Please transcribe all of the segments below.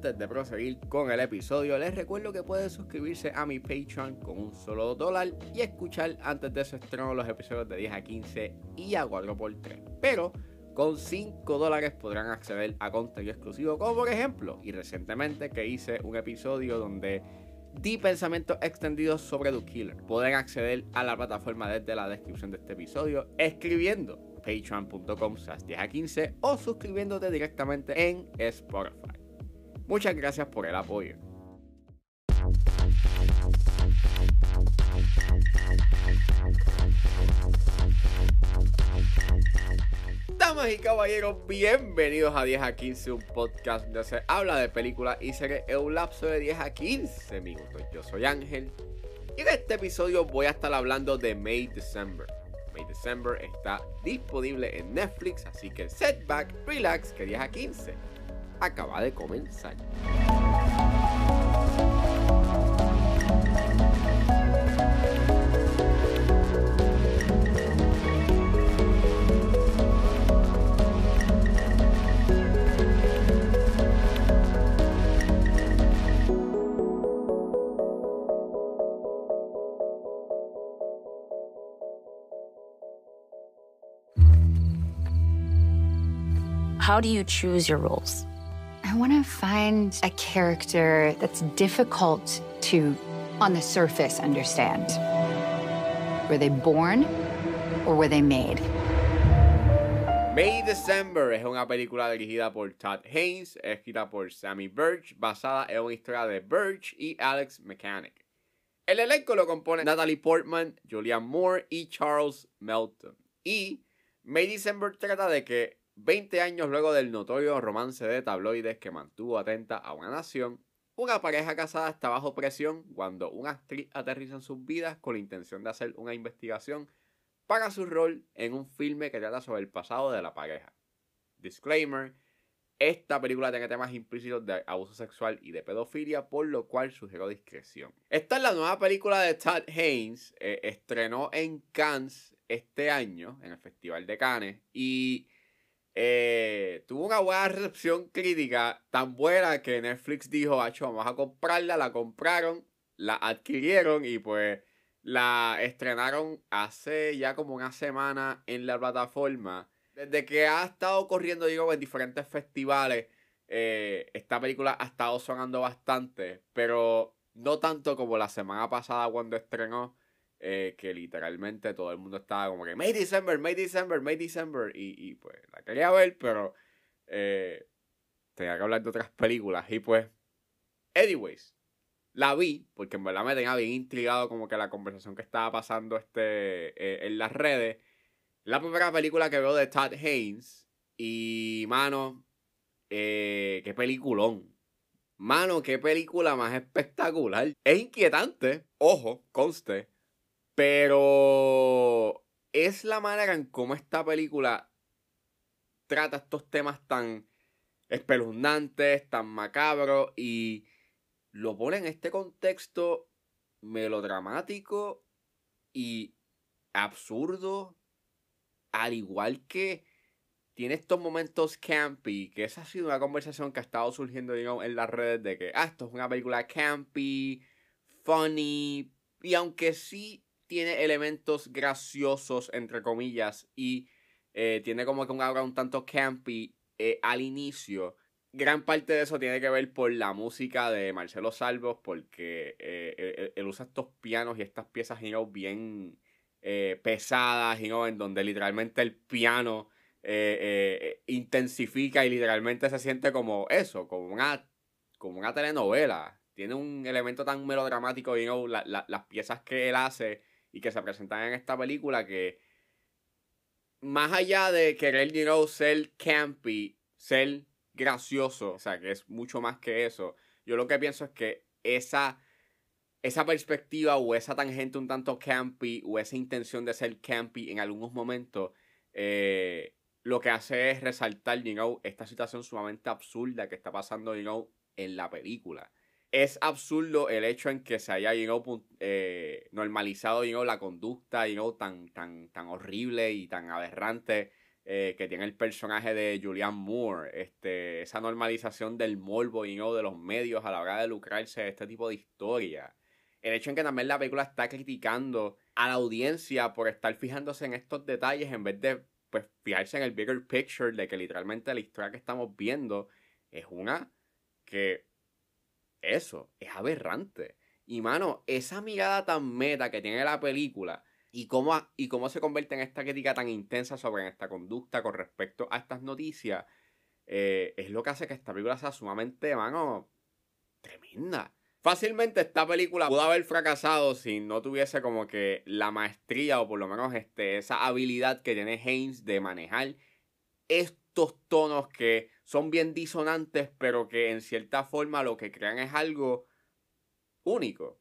Antes de proseguir con el episodio, les recuerdo que pueden suscribirse a mi Patreon con un solo dólar y escuchar antes de su estreno los episodios de 10 a 15 y a 4x3. Pero con 5 dólares podrán acceder a contenido exclusivo, como por ejemplo, y recientemente que hice un episodio donde di pensamientos extendidos sobre The Killer. Pueden acceder a la plataforma desde la descripción de este episodio escribiendo patreon.com 10 a 15 o suscribiéndote directamente en Spotify. Muchas gracias por el apoyo. Damas y caballeros, bienvenidos a 10 a 15, un podcast donde se habla de películas y series en un lapso de 10 a 15 minutos. Yo soy Ángel y en este episodio voy a estar hablando de May December. May December está disponible en Netflix, así que setback, relax, que 10 a 15 acaba de comenzar. How do you choose your roles? Want to find a character that's difficult to, on the surface, understand. Were they born or were they made? May December es una película dirigida por Todd Haynes, escrita por Sammy Birch, basada en una historia de Birch y Alex Mechanic. El elenco lo compone Natalie Portman, Julianne Moore y Charles Melton. Y May December trata de que 20 años luego del notorio romance de tabloides que mantuvo atenta a una nación, una pareja casada está bajo presión cuando una actriz aterriza en sus vidas con la intención de hacer una investigación para su rol en un filme que trata sobre el pasado de la pareja. Disclaimer, esta película tiene temas implícitos de abuso sexual y de pedofilia, por lo cual sugiero discreción. Esta es la nueva película de Todd Haynes, eh, estrenó en Cannes este año, en el Festival de Cannes, y eh, tuvo una buena recepción crítica, tan buena que Netflix dijo, Hacho, vamos a comprarla, la compraron, la adquirieron y pues la estrenaron hace ya como una semana en la plataforma. Desde que ha estado corriendo, digo, en diferentes festivales, eh, esta película ha estado sonando bastante, pero no tanto como la semana pasada cuando estrenó. Eh, que literalmente todo el mundo estaba como que May December, May December, May December. Y, y pues la quería ver, pero eh, tenía que hablar de otras películas. Y pues, anyways, la vi, porque en verdad me tenía bien intrigado como que la conversación que estaba pasando este, eh, en las redes. La primera película que veo de Todd Haynes. Y, mano, qué peliculón. Mano, qué película más espectacular. Es inquietante, ojo, conste pero es la manera en cómo esta película trata estos temas tan espeluznantes, tan macabros y lo pone en este contexto melodramático y absurdo, al igual que tiene estos momentos campy, que esa ha sido una conversación que ha estado surgiendo en las redes de que, ah, esto es una película campy, funny, y aunque sí tiene elementos graciosos, entre comillas, y eh, tiene como que un aura un tanto campy eh, al inicio. Gran parte de eso tiene que ver por la música de Marcelo Salvos, porque eh, él, usa estos pianos y estas piezas bien pesadas, en donde literalmente el piano intensifica y literalmente se siente como eso, como una, como una telenovela. Tiene un elemento tan melodramático, y las piezas que él hace y que se presentan en esta película que más allá de querer, you know, ser campy, ser gracioso, o sea, que es mucho más que eso, yo lo que pienso es que esa, esa perspectiva o esa tangente un tanto campy o esa intención de ser campy en algunos momentos, eh, lo que hace es resaltar, know, esta situación sumamente absurda que está pasando, know, en la película es absurdo el hecho en que se haya normalizado la conducta tan, tan, tan horrible y tan aberrante eh, que tiene el personaje de Julianne Moore, este, esa normalización del morbo y de los medios a la hora de lucrarse de este tipo de historia. El hecho en que también la película está criticando a la audiencia por estar fijándose en estos detalles en vez de pues, fijarse en el bigger picture de que literalmente la historia que estamos viendo es una que eso es aberrante. Y mano, esa mirada tan meta que tiene la película y cómo, y cómo se convierte en esta crítica tan intensa sobre esta conducta con respecto a estas noticias, eh, es lo que hace que esta película sea sumamente, mano, tremenda. Fácilmente esta película pudo haber fracasado si no tuviese como que la maestría o por lo menos este, esa habilidad que tiene Haynes de manejar estos tonos que son bien disonantes pero que en cierta forma lo que crean es algo único.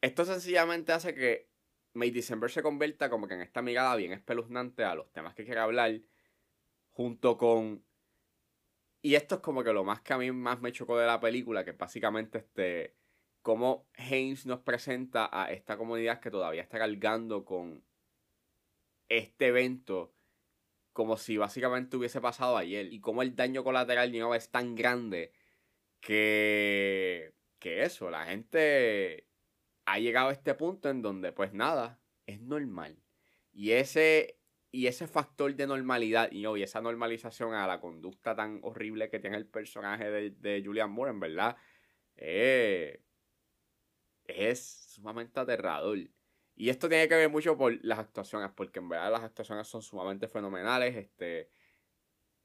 Esto sencillamente hace que May December se convierta como que en esta mirada bien espeluznante a los temas que quiere hablar, junto con... Y esto es como que lo más que a mí más me chocó de la película, que básicamente este... Cómo Haynes nos presenta a esta comunidad que todavía está cargando con este evento como si básicamente hubiese pasado ayer. Y cómo el daño colateral no es tan grande que... que eso, la gente ha llegado a este punto en donde pues nada, es normal. Y ese, y ese factor de normalidad y, esa normalización a la conducta tan horrible que tiene el personaje de, de Julian Moore, en verdad, eh, es sumamente aterrador. Y esto tiene que ver mucho por las actuaciones, porque en verdad las actuaciones son sumamente fenomenales. Este,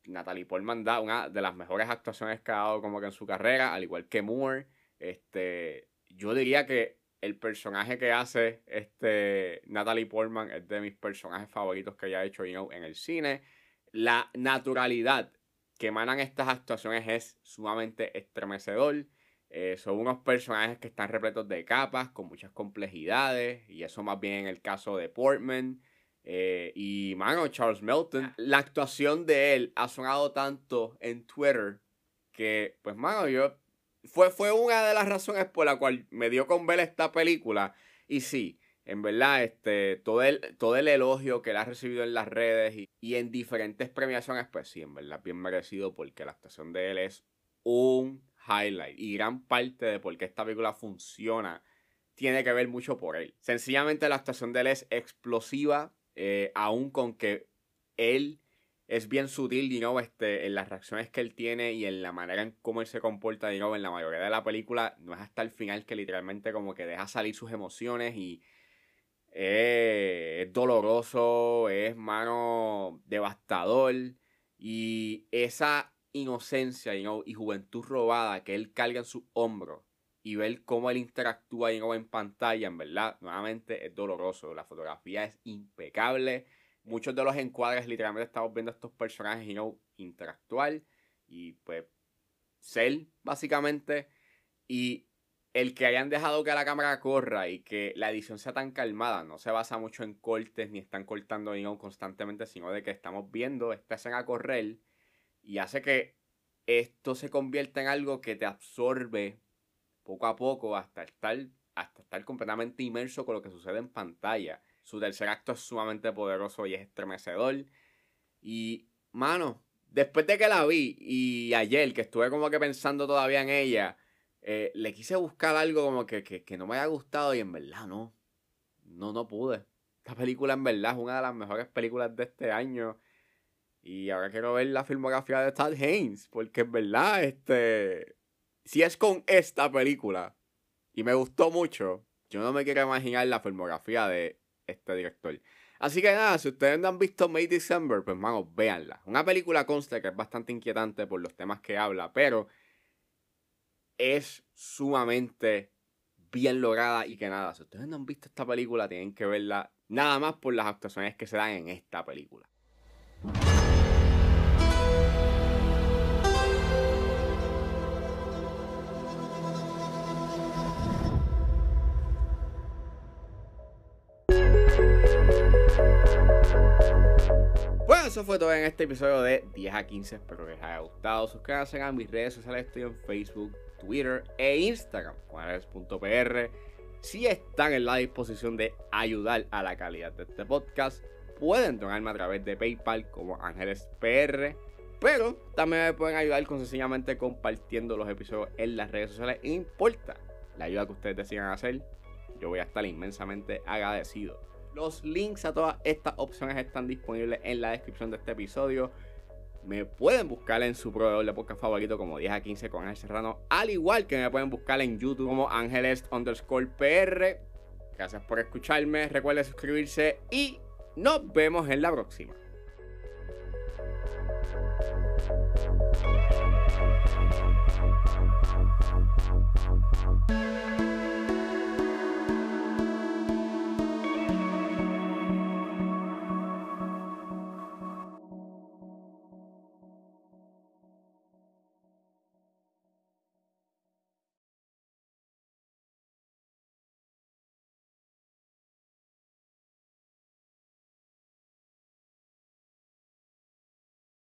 Natalie Portman da una de las mejores actuaciones que ha dado como que en su carrera, al igual que Moore. Este, yo diría que el personaje que hace este Natalie Portman es de mis personajes favoritos que haya hecho en el cine. La naturalidad que emanan estas actuaciones es sumamente estremecedor. Eh, son unos personajes que están repletos de capas, con muchas complejidades, y eso más bien en el caso de Portman. Eh, y, mano, Charles Melton, la actuación de él ha sonado tanto en Twitter que, pues, mano, yo fue, fue una de las razones por la cual me dio con ver esta película. Y sí, en verdad, este, todo el, todo el elogio que él ha recibido en las redes y, y, en diferentes premiaciones, pues sí, en verdad, bien merecido porque la actuación de él es un highlight. Y gran parte de por qué esta película funciona tiene que ver mucho por él. Sencillamente la actuación de él es explosiva, eh, aún con que él es bien sutil, you este, en las reacciones que él tiene y en la manera en cómo él se comporta, you en la mayoría de la película, no es hasta el final que literalmente como que deja salir sus emociones y es doloroso, es mano devastador y esa inocencia y juventud robada que él carga en su hombro y ver cómo él interactúa you en pantalla, en verdad, nuevamente es doloroso, la fotografía es impecable. Muchos de los encuadres literalmente estamos viendo a estos personajes know, interactuar y pues ser básicamente. Y el que hayan dejado que la cámara corra y que la edición sea tan calmada no se basa mucho en cortes ni están cortando constantemente sino de que estamos viendo esta escena correr y hace que esto se convierta en algo que te absorbe poco a poco hasta estar hasta estar completamente inmerso con lo que sucede en pantalla su tercer acto es sumamente poderoso y es estremecedor. Y, mano, después de que la vi y ayer que estuve como que pensando todavía en ella, eh, le quise buscar algo como que, que, no me haya gustado y en verdad no. No, no pude. Esta película en verdad es una de las mejores películas de este año. Y ahora quiero ver la filmografía de Todd Haynes. Porque en verdad, este. Si es con esta película. Y me gustó mucho. Yo no me quiero imaginar la filmografía de este director. Así que nada, si ustedes no han visto May December, pues mano, véanla. Una película consta que es bastante inquietante por los temas que habla, pero es sumamente bien lograda y que nada, si ustedes no han visto esta película, tienen que verla nada más por las actuaciones que se dan en esta película. Eso fue todo en este episodio de 10 a 15. Espero que les haya gustado. Suscríbanse a mis redes sociales. Estoy en Facebook, Twitter e Instagram. Juanes.pr. Si están en la disposición de ayudar a la calidad de este podcast, pueden donarme a través de PayPal como Ángeles PR. Pero también me pueden ayudar con sencillamente compartiendo los episodios en las redes sociales. No importa la ayuda que ustedes decidan hacer, yo voy a estar inmensamente agradecido. Los links a todas estas opciones están disponibles en la descripción de este episodio. Me pueden buscar en su proveedor de podcast favorito como 10 a 15 con Ángel Serrano. Al igual que me pueden buscar en YouTube como Ángeles underscore PR. Gracias por escucharme. Recuerden suscribirse y nos vemos en la próxima.